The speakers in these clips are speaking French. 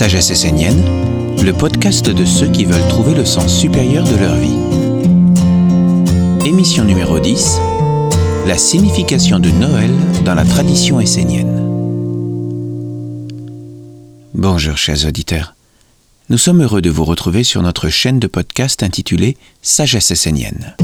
Sagesse essénienne, le podcast de ceux qui veulent trouver le sens supérieur de leur vie. Émission numéro 10 La signification de Noël dans la tradition essénienne. Bonjour chers auditeurs. Nous sommes heureux de vous retrouver sur notre chaîne de podcast intitulée Sagesse essénienne.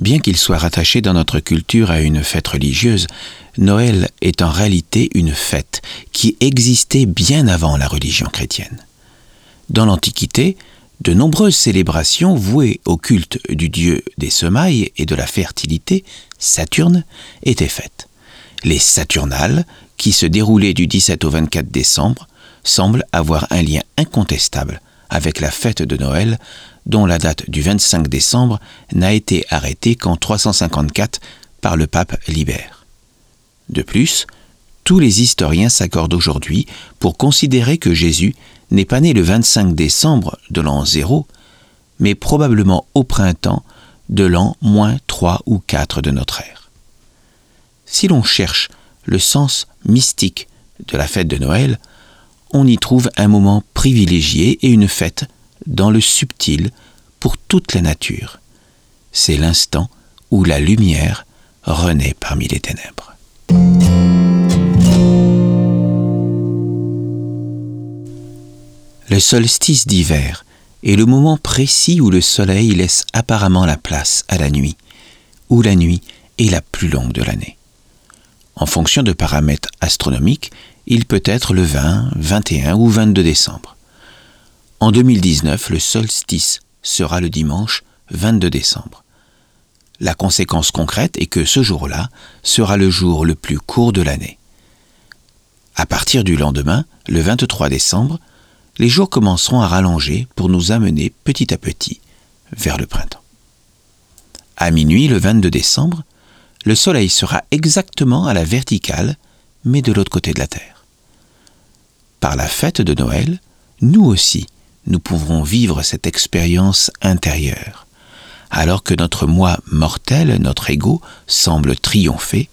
Bien qu'il soit rattaché dans notre culture à une fête religieuse, Noël est en réalité une fête qui existait bien avant la religion chrétienne. Dans l'Antiquité, de nombreuses célébrations vouées au culte du dieu des semailles et de la fertilité, Saturne, étaient faites. Les Saturnales, qui se déroulaient du 17 au 24 décembre, semblent avoir un lien incontestable avec la fête de Noël, dont la date du 25 décembre n'a été arrêtée qu'en 354 par le pape Libère. De plus, tous les historiens s'accordent aujourd'hui pour considérer que Jésus n'est pas né le 25 décembre de l'an 0, mais probablement au printemps de l'an moins 3 ou 4 de notre ère. Si l'on cherche le sens mystique de la fête de Noël, on y trouve un moment privilégié et une fête dans le subtil pour toute la nature. C'est l'instant où la lumière renaît parmi les ténèbres. Le solstice d'hiver est le moment précis où le soleil laisse apparemment la place à la nuit, où la nuit est la plus longue de l'année. En fonction de paramètres astronomiques, il peut être le 20, 21 ou 22 décembre. En 2019, le solstice sera le dimanche 22 décembre. La conséquence concrète est que ce jour-là sera le jour le plus court de l'année. À partir du lendemain, le 23 décembre, les jours commenceront à rallonger pour nous amener petit à petit vers le printemps. À minuit, le 22 décembre, le Soleil sera exactement à la verticale, mais de l'autre côté de la Terre. Par la fête de Noël, nous aussi, nous pourrons vivre cette expérience intérieure. Alors que notre moi mortel, notre ego, semble triompher,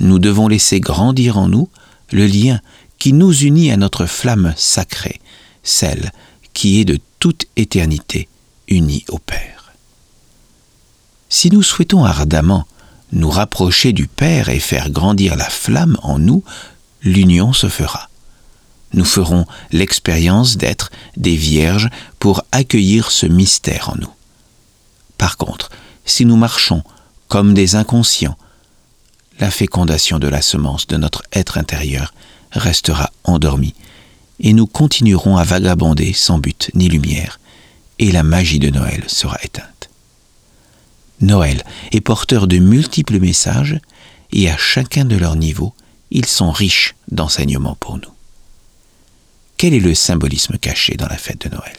nous devons laisser grandir en nous le lien qui nous unit à notre flamme sacrée, celle qui est de toute éternité unie au Père. Si nous souhaitons ardemment nous rapprocher du Père et faire grandir la flamme en nous, l'union se fera. Nous ferons l'expérience d'être des vierges pour accueillir ce mystère en nous. Par contre, si nous marchons comme des inconscients, la fécondation de la semence de notre être intérieur restera endormie et nous continuerons à vagabonder sans but ni lumière, et la magie de Noël sera éteinte. Noël est porteur de multiples messages, et à chacun de leur niveau, ils sont riches d'enseignements pour nous. Quel est le symbolisme caché dans la fête de Noël?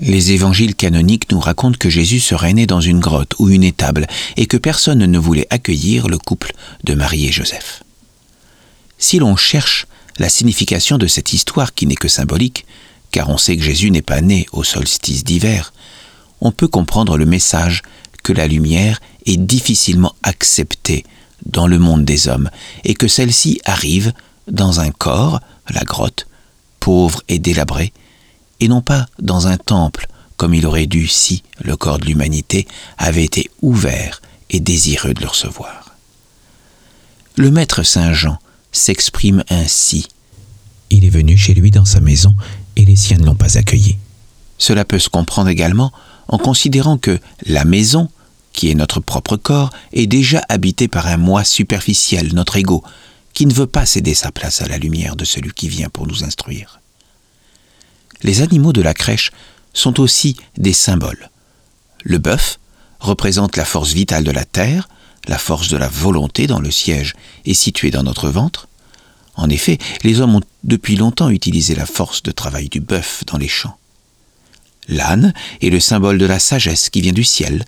Les évangiles canoniques nous racontent que Jésus serait né dans une grotte ou une étable et que personne ne voulait accueillir le couple de Marie et Joseph. Si l'on cherche la signification de cette histoire qui n'est que symbolique, car on sait que Jésus n'est pas né au solstice d'hiver, on peut comprendre le message que la lumière est difficilement acceptée dans le monde des hommes et que celle-ci arrive dans un corps, la grotte, pauvre et délabré, et non pas dans un temple comme il aurait dû si le corps de l'humanité avait été ouvert et désireux de le recevoir. Le maître Saint Jean s'exprime ainsi. Il est venu chez lui dans sa maison et les siens ne l'ont pas accueilli. Cela peut se comprendre également en considérant que la maison, qui est notre propre corps, est déjà habitée par un moi superficiel, notre ego, qui ne veut pas céder sa place à la lumière de celui qui vient pour nous instruire. Les animaux de la crèche sont aussi des symboles. Le bœuf représente la force vitale de la terre, la force de la volonté dans le siège est située dans notre ventre. En effet, les hommes ont depuis longtemps utilisé la force de travail du bœuf dans les champs. L'âne est le symbole de la sagesse qui vient du ciel,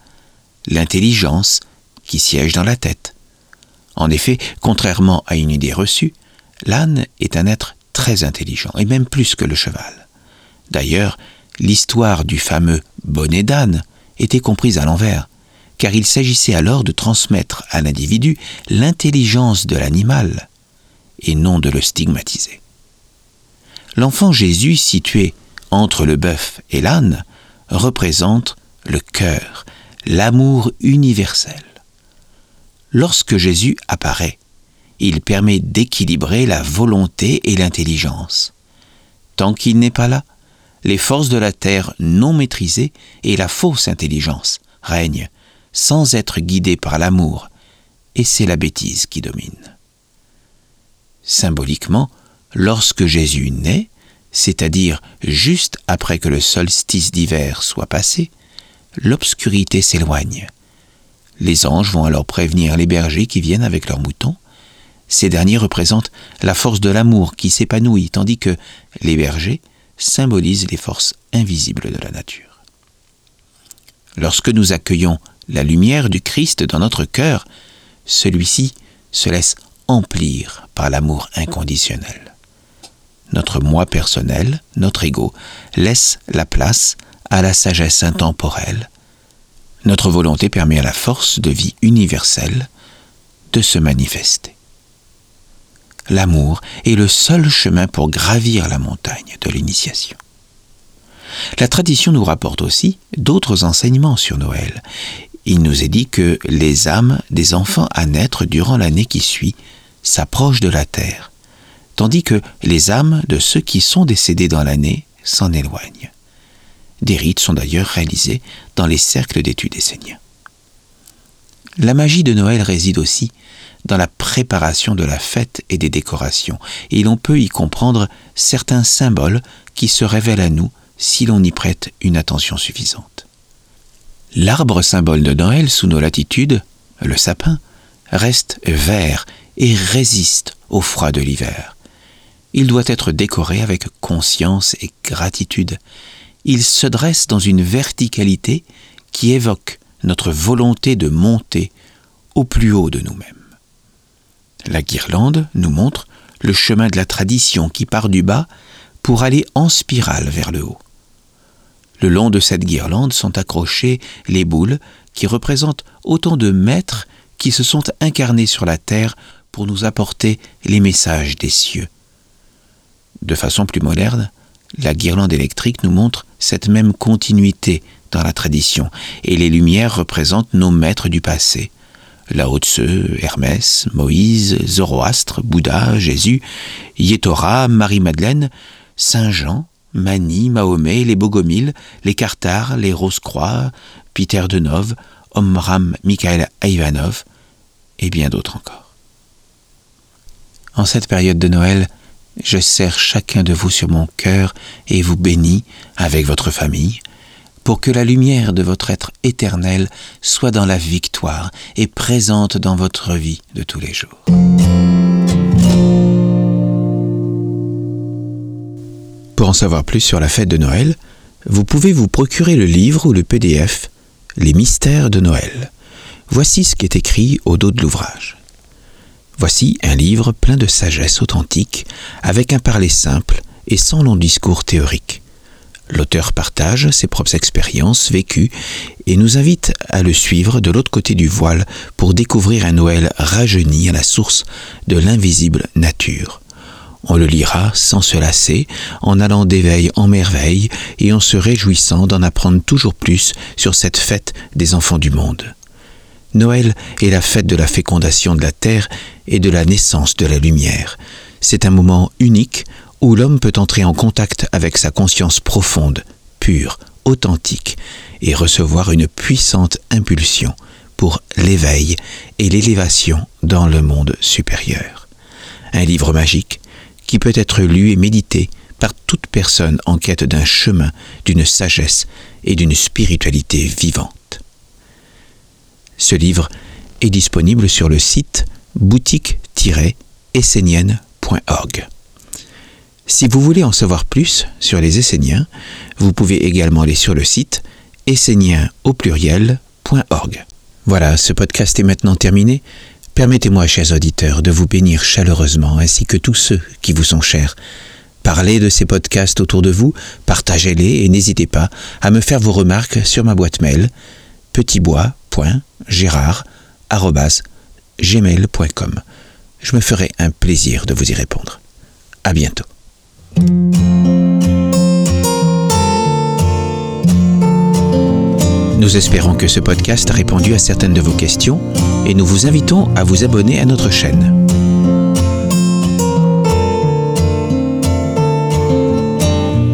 l'intelligence qui siège dans la tête. En effet, contrairement à une idée reçue, l'âne est un être très intelligent, et même plus que le cheval. D'ailleurs, l'histoire du fameux bonnet d'âne était comprise à l'envers, car il s'agissait alors de transmettre à l'individu l'intelligence de l'animal, et non de le stigmatiser. L'enfant Jésus, situé entre le bœuf et l'âne, représente le cœur, l'amour universel. Lorsque Jésus apparaît, il permet d'équilibrer la volonté et l'intelligence. Tant qu'il n'est pas là, les forces de la terre non maîtrisées et la fausse intelligence règnent sans être guidées par l'amour, et c'est la bêtise qui domine. Symboliquement, lorsque Jésus naît, c'est-à-dire juste après que le solstice d'hiver soit passé, l'obscurité s'éloigne. Les anges vont alors prévenir les bergers qui viennent avec leurs moutons. Ces derniers représentent la force de l'amour qui s'épanouit, tandis que les bergers symbolisent les forces invisibles de la nature. Lorsque nous accueillons la lumière du Christ dans notre cœur, celui-ci se laisse emplir par l'amour inconditionnel. Notre moi personnel, notre ego, laisse la place à la sagesse intemporelle. Notre volonté permet à la force de vie universelle de se manifester. L'amour est le seul chemin pour gravir la montagne de l'initiation. La tradition nous rapporte aussi d'autres enseignements sur Noël. Il nous est dit que les âmes des enfants à naître durant l'année qui suit s'approchent de la terre, tandis que les âmes de ceux qui sont décédés dans l'année s'en éloignent. Des rites sont d'ailleurs réalisés dans les cercles d'études esséniens. La magie de Noël réside aussi dans la préparation de la fête et des décorations, et l'on peut y comprendre certains symboles qui se révèlent à nous si l'on y prête une attention suffisante. L'arbre symbole de Noël sous nos latitudes, le sapin, reste vert et résiste au froid de l'hiver. Il doit être décoré avec conscience et gratitude, il se dresse dans une verticalité qui évoque notre volonté de monter au plus haut de nous-mêmes. La guirlande nous montre le chemin de la tradition qui part du bas pour aller en spirale vers le haut. Le long de cette guirlande sont accrochées les boules qui représentent autant de maîtres qui se sont incarnés sur la terre pour nous apporter les messages des cieux. De façon plus moderne, la guirlande électrique nous montre cette même continuité dans la tradition, et les lumières représentent nos maîtres du passé. Lao Tse, Hermès, Moïse, Zoroastre, Bouddha, Jésus, Yétora, Marie-Madeleine, Saint Jean, Mani, Mahomet, les Bogomiles, les Cartars, les Rose-Croix, Peter Denov, Omram Mikhail Ivanov, et bien d'autres encore. En cette période de Noël, je serre chacun de vous sur mon cœur et vous bénis avec votre famille, pour que la lumière de votre être éternel soit dans la victoire et présente dans votre vie de tous les jours. Pour en savoir plus sur la fête de Noël, vous pouvez vous procurer le livre ou le PDF Les mystères de Noël. Voici ce qui est écrit au dos de l'ouvrage. Voici un livre plein de sagesse authentique, avec un parler simple et sans long discours théorique. L'auteur partage ses propres expériences vécues et nous invite à le suivre de l'autre côté du voile pour découvrir un Noël rajeuni à la source de l'invisible nature. On le lira sans se lasser, en allant d'éveil en merveille et en se réjouissant d'en apprendre toujours plus sur cette fête des enfants du monde. Noël est la fête de la fécondation de la terre et de la naissance de la lumière. C'est un moment unique où l'homme peut entrer en contact avec sa conscience profonde, pure, authentique, et recevoir une puissante impulsion pour l'éveil et l'élévation dans le monde supérieur. Un livre magique qui peut être lu et médité par toute personne en quête d'un chemin, d'une sagesse et d'une spiritualité vivante. Ce livre est disponible sur le site boutique-essénienne.org. Si vous voulez en savoir plus sur les Esséniens, vous pouvez également aller sur le site essénien au pluriel.org. Voilà, ce podcast est maintenant terminé. Permettez-moi, chers auditeurs, de vous bénir chaleureusement, ainsi que tous ceux qui vous sont chers. Parlez de ces podcasts autour de vous, partagez-les et n'hésitez pas à me faire vos remarques sur ma boîte mail petitbois gmail.com. Je me ferai un plaisir de vous y répondre. À bientôt. Nous espérons que ce podcast a répondu à certaines de vos questions et nous vous invitons à vous abonner à notre chaîne.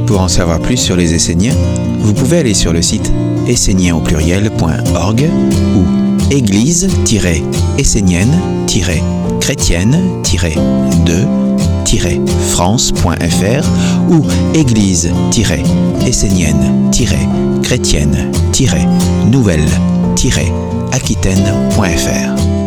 Pour en savoir plus sur les Esséniens, vous pouvez aller sur le site essénien au pluriel.org ou église-chrétienne-de-france.fr ou église-essénienne-chrétienne-nouvelle-aquitaine.fr.